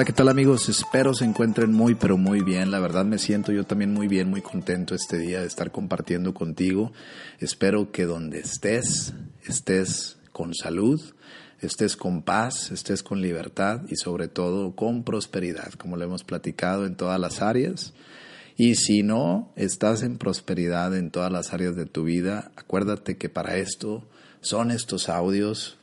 Hola, ¿qué tal amigos? Espero se encuentren muy, pero muy bien. La verdad me siento yo también muy bien, muy contento este día de estar compartiendo contigo. Espero que donde estés, estés con salud, estés con paz, estés con libertad y sobre todo con prosperidad, como lo hemos platicado en todas las áreas. Y si no estás en prosperidad en todas las áreas de tu vida, acuérdate que para esto son estos audios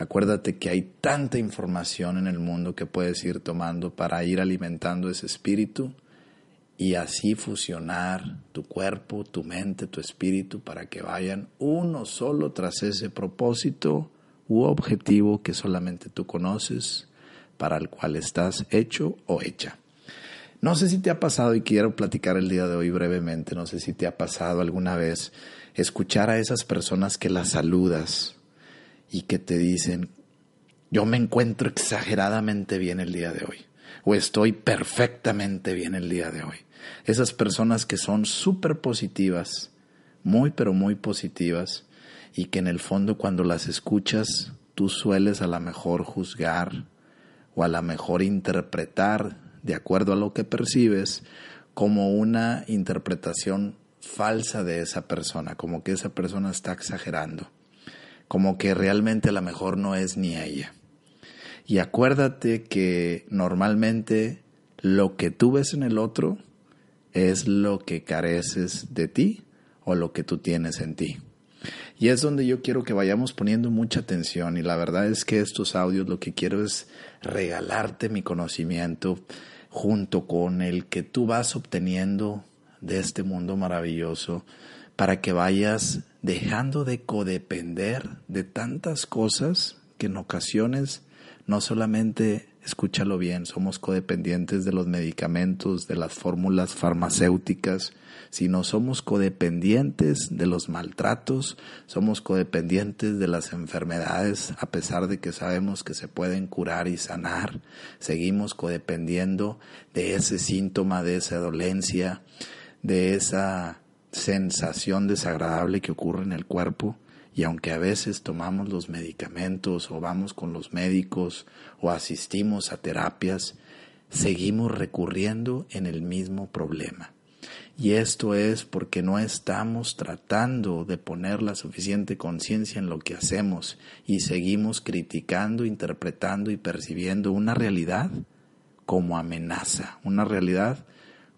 Acuérdate que hay tanta información en el mundo que puedes ir tomando para ir alimentando ese espíritu y así fusionar tu cuerpo, tu mente, tu espíritu para que vayan uno solo tras ese propósito u objetivo que solamente tú conoces, para el cual estás hecho o hecha. No sé si te ha pasado y quiero platicar el día de hoy brevemente, no sé si te ha pasado alguna vez escuchar a esas personas que las saludas, y que te dicen, yo me encuentro exageradamente bien el día de hoy o estoy perfectamente bien el día de hoy. Esas personas que son súper positivas, muy pero muy positivas y que en el fondo cuando las escuchas tú sueles a la mejor juzgar o a la mejor interpretar de acuerdo a lo que percibes como una interpretación falsa de esa persona, como que esa persona está exagerando como que realmente a lo mejor no es ni ella. Y acuérdate que normalmente lo que tú ves en el otro es lo que careces de ti o lo que tú tienes en ti. Y es donde yo quiero que vayamos poniendo mucha atención y la verdad es que estos audios lo que quiero es regalarte mi conocimiento junto con el que tú vas obteniendo de este mundo maravilloso para que vayas dejando de codepender de tantas cosas que en ocasiones no solamente, escúchalo bien, somos codependientes de los medicamentos, de las fórmulas farmacéuticas, sino somos codependientes de los maltratos, somos codependientes de las enfermedades, a pesar de que sabemos que se pueden curar y sanar, seguimos codependiendo de ese síntoma, de esa dolencia, de esa sensación desagradable que ocurre en el cuerpo y aunque a veces tomamos los medicamentos o vamos con los médicos o asistimos a terapias, seguimos recurriendo en el mismo problema. Y esto es porque no estamos tratando de poner la suficiente conciencia en lo que hacemos y seguimos criticando, interpretando y percibiendo una realidad como amenaza, una realidad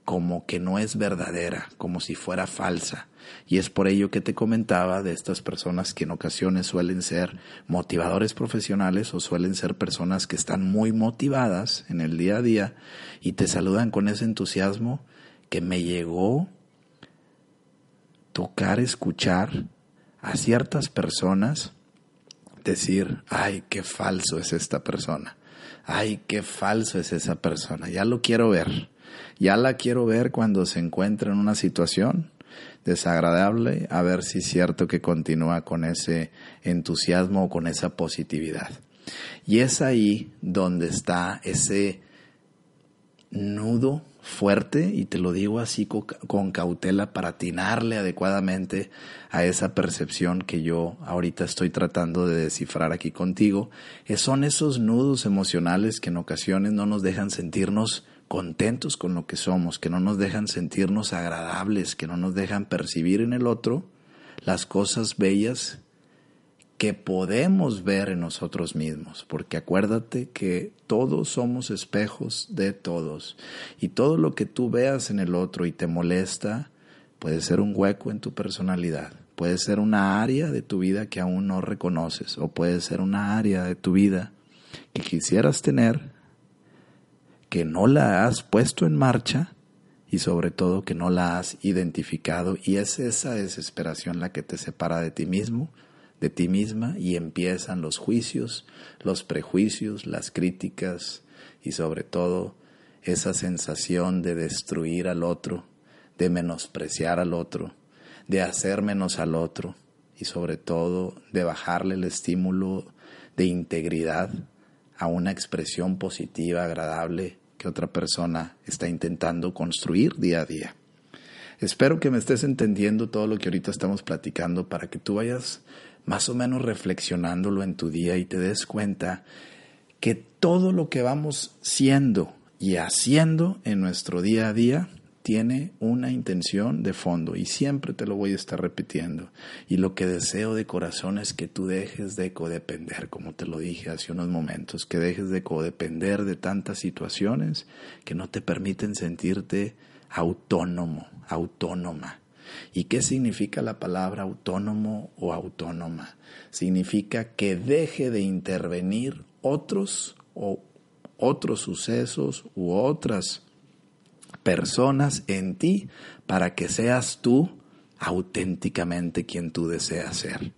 como que no es verdadera, como si fuera falsa. Y es por ello que te comentaba de estas personas que en ocasiones suelen ser motivadores profesionales o suelen ser personas que están muy motivadas en el día a día y te saludan con ese entusiasmo que me llegó tocar escuchar a ciertas personas decir, ay, qué falso es esta persona, ay, qué falso es esa persona, ya lo quiero ver ya la quiero ver cuando se encuentra en una situación desagradable, a ver si es cierto que continúa con ese entusiasmo o con esa positividad. Y es ahí donde está ese nudo fuerte, y te lo digo así con, cautela para atinarle adecuadamente a esa percepción que yo ahorita estoy tratando de descifrar aquí contigo, son esos nudos emocionales que en ocasiones no nos dejan sentirnos contentos con lo que somos, que no nos dejan sentirnos agradables, que no nos dejan percibir en el otro las cosas bellas que podemos ver en nosotros mismos, porque acuérdate que todos somos espejos de todos. Y todo lo que tú veas en el otro y te molesta puede ser un hueco en tu personalidad, puede ser una área de tu vida que aún no reconoces o puede ser una área de tu vida que quisieras tener que no la has puesto en marcha y sobre todo que no la has identificado y es esa desesperación la que te separa de ti mismo, de ti misma y empiezan los juicios, los prejuicios, las críticas y sobre todo esa sensación de destruir al otro, de menospreciar al otro, de hacer menos al otro y sobre todo de bajarle el estímulo de integridad a una expresión positiva, agradable que otra persona está intentando construir día a día. Espero que me estés entendiendo todo lo que ahorita estamos platicando para que tú vayas más o menos reflexionándolo en tu día y te des cuenta que todo lo que vamos siendo y haciendo en nuestro día a día tiene una intención de fondo y siempre te lo voy a estar repitiendo. Y lo que deseo de corazón es que tú dejes de codepender, como te lo dije hace unos momentos, que dejes de codepender de tantas situaciones que no te permiten sentirte autónomo, autónoma. ¿Y qué significa la palabra autónomo o autónoma? Significa que deje de intervenir otros o otros sucesos u otras personas en ti para que seas tú auténticamente quien tú deseas ser.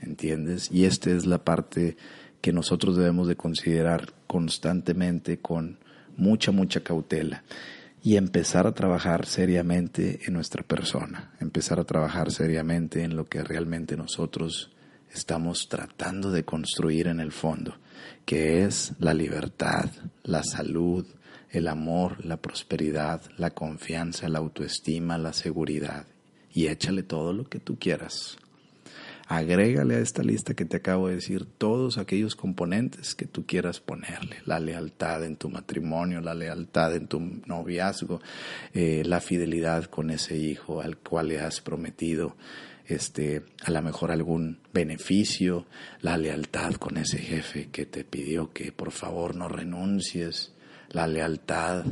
¿Entiendes? Y esta es la parte que nosotros debemos de considerar constantemente con mucha, mucha cautela y empezar a trabajar seriamente en nuestra persona, empezar a trabajar seriamente en lo que realmente nosotros estamos tratando de construir en el fondo, que es la libertad, la salud, el amor, la prosperidad, la confianza, la autoestima, la seguridad. Y échale todo lo que tú quieras. Agrégale a esta lista que te acabo de decir todos aquellos componentes que tú quieras ponerle. La lealtad en tu matrimonio, la lealtad en tu noviazgo, eh, la fidelidad con ese hijo al cual le has prometido este, a lo mejor algún beneficio, la lealtad con ese jefe que te pidió que por favor no renuncies, la lealtad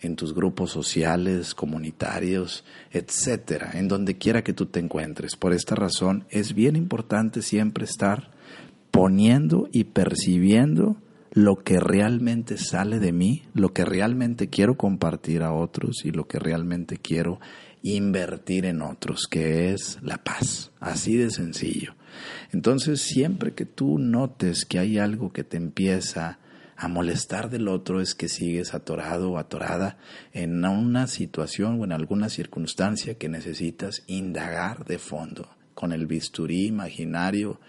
en tus grupos sociales, comunitarios, etcétera, en donde quiera que tú te encuentres. Por esta razón es bien importante siempre estar poniendo y percibiendo lo que realmente sale de mí, lo que realmente quiero compartir a otros y lo que realmente quiero invertir en otros, que es la paz, así de sencillo. Entonces, siempre que tú notes que hay algo que te empieza a molestar del otro es que sigues atorado o atorada en una situación o en alguna circunstancia que necesitas indagar de fondo. Con el bisturí imaginario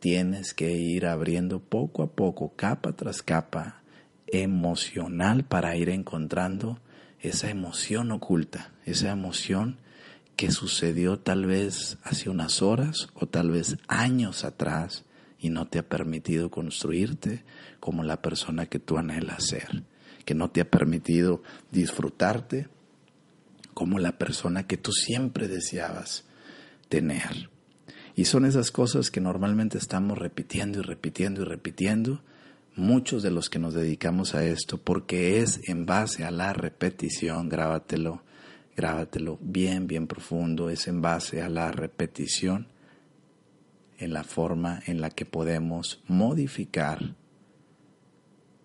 tienes que ir abriendo poco a poco, capa tras capa, emocional para ir encontrando esa emoción oculta, esa emoción que sucedió tal vez hace unas horas o tal vez años atrás y no te ha permitido construirte como la persona que tú anhelas ser, que no te ha permitido disfrutarte como la persona que tú siempre deseabas tener. Y son esas cosas que normalmente estamos repitiendo y repitiendo y repitiendo, muchos de los que nos dedicamos a esto, porque es en base a la repetición, grábatelo, grábatelo bien, bien profundo, es en base a la repetición en la forma en la que podemos modificar,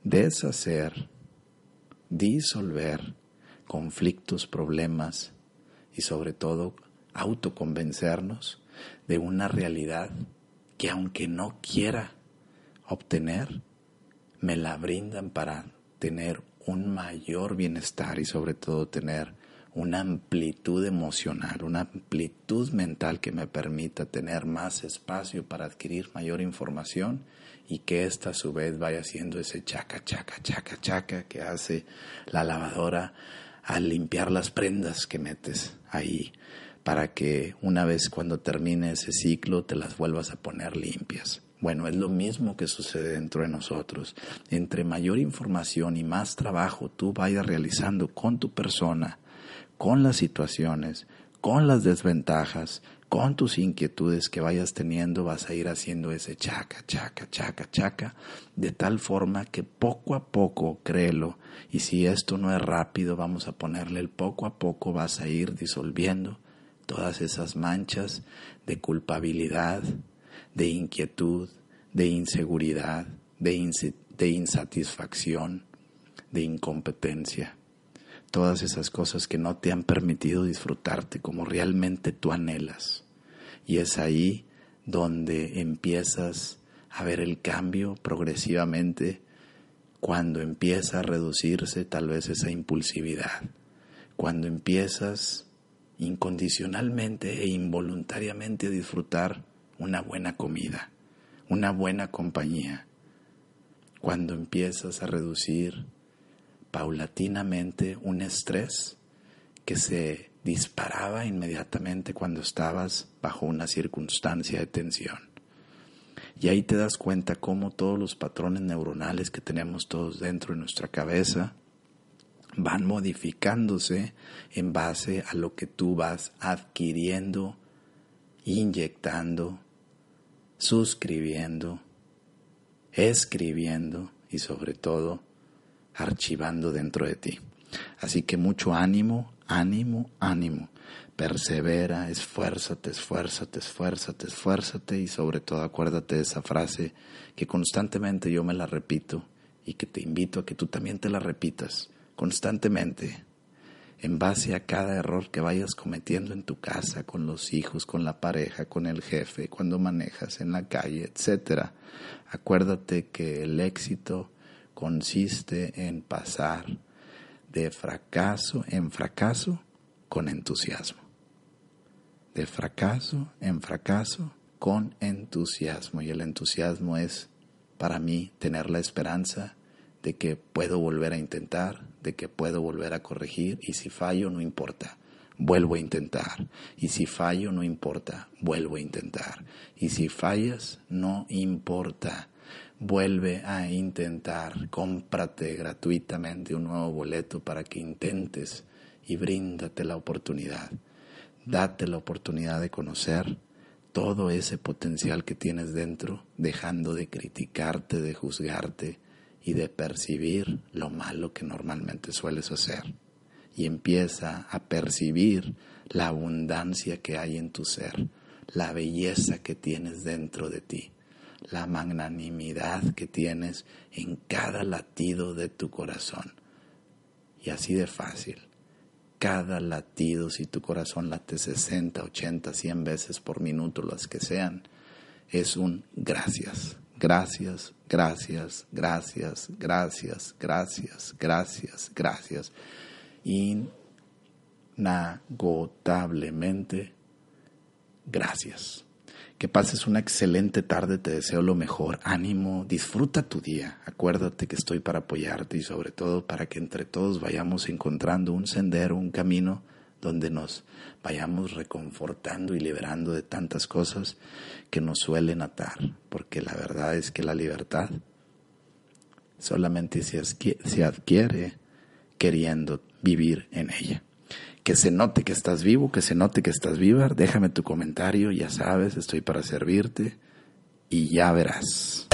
deshacer, disolver conflictos, problemas y sobre todo autoconvencernos de una realidad que aunque no quiera obtener, me la brindan para tener un mayor bienestar y sobre todo tener una amplitud emocional, una amplitud mental que me permita tener más espacio para adquirir mayor información y que ésta a su vez vaya haciendo ese chaca, chaca, chaca, chaca que hace la lavadora al limpiar las prendas que metes ahí para que una vez cuando termine ese ciclo te las vuelvas a poner limpias. Bueno, es lo mismo que sucede dentro de nosotros. Entre mayor información y más trabajo tú vayas realizando con tu persona, con las situaciones, con las desventajas, con tus inquietudes que vayas teniendo, vas a ir haciendo ese chaca, chaca, chaca, chaca, de tal forma que poco a poco, créelo, y si esto no es rápido, vamos a ponerle el poco a poco, vas a ir disolviendo todas esas manchas de culpabilidad, de inquietud, de inseguridad, de, de insatisfacción, de incompetencia todas esas cosas que no te han permitido disfrutarte como realmente tú anhelas. Y es ahí donde empiezas a ver el cambio progresivamente cuando empieza a reducirse tal vez esa impulsividad, cuando empiezas incondicionalmente e involuntariamente a disfrutar una buena comida, una buena compañía, cuando empiezas a reducir paulatinamente un estrés que se disparaba inmediatamente cuando estabas bajo una circunstancia de tensión. Y ahí te das cuenta cómo todos los patrones neuronales que tenemos todos dentro de nuestra cabeza van modificándose en base a lo que tú vas adquiriendo, inyectando, suscribiendo, escribiendo y sobre todo archivando dentro de ti. Así que mucho ánimo, ánimo, ánimo. Persevera, esfuérzate, esfuérzate, esfuérzate, esfuérzate y sobre todo acuérdate de esa frase que constantemente yo me la repito y que te invito a que tú también te la repitas constantemente en base a cada error que vayas cometiendo en tu casa, con los hijos, con la pareja, con el jefe, cuando manejas en la calle, etc. Acuérdate que el éxito consiste en pasar de fracaso en fracaso con entusiasmo. De fracaso en fracaso con entusiasmo. Y el entusiasmo es para mí tener la esperanza de que puedo volver a intentar, de que puedo volver a corregir y si fallo no importa, vuelvo a intentar. Y si fallo no importa, vuelvo a intentar. Y si fallas, no importa vuelve a intentar, cómprate gratuitamente un nuevo boleto para que intentes y bríndate la oportunidad. Date la oportunidad de conocer todo ese potencial que tienes dentro, dejando de criticarte, de juzgarte y de percibir lo malo que normalmente sueles hacer. Y empieza a percibir la abundancia que hay en tu ser, la belleza que tienes dentro de ti la magnanimidad que tienes en cada latido de tu corazón. Y así de fácil. Cada latido, si tu corazón late 60, 80, 100 veces por minuto, las que sean, es un gracias. Gracias, gracias, gracias, gracias, gracias, gracias, gracias. Inagotablemente, gracias. Que pases una excelente tarde, te deseo lo mejor, ánimo, disfruta tu día, acuérdate que estoy para apoyarte y sobre todo para que entre todos vayamos encontrando un sendero, un camino donde nos vayamos reconfortando y liberando de tantas cosas que nos suelen atar, porque la verdad es que la libertad solamente se adquiere queriendo vivir en ella que se note que estás vivo, que se note que estás viva. Déjame tu comentario, ya sabes, estoy para servirte y ya verás.